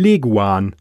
Leguan.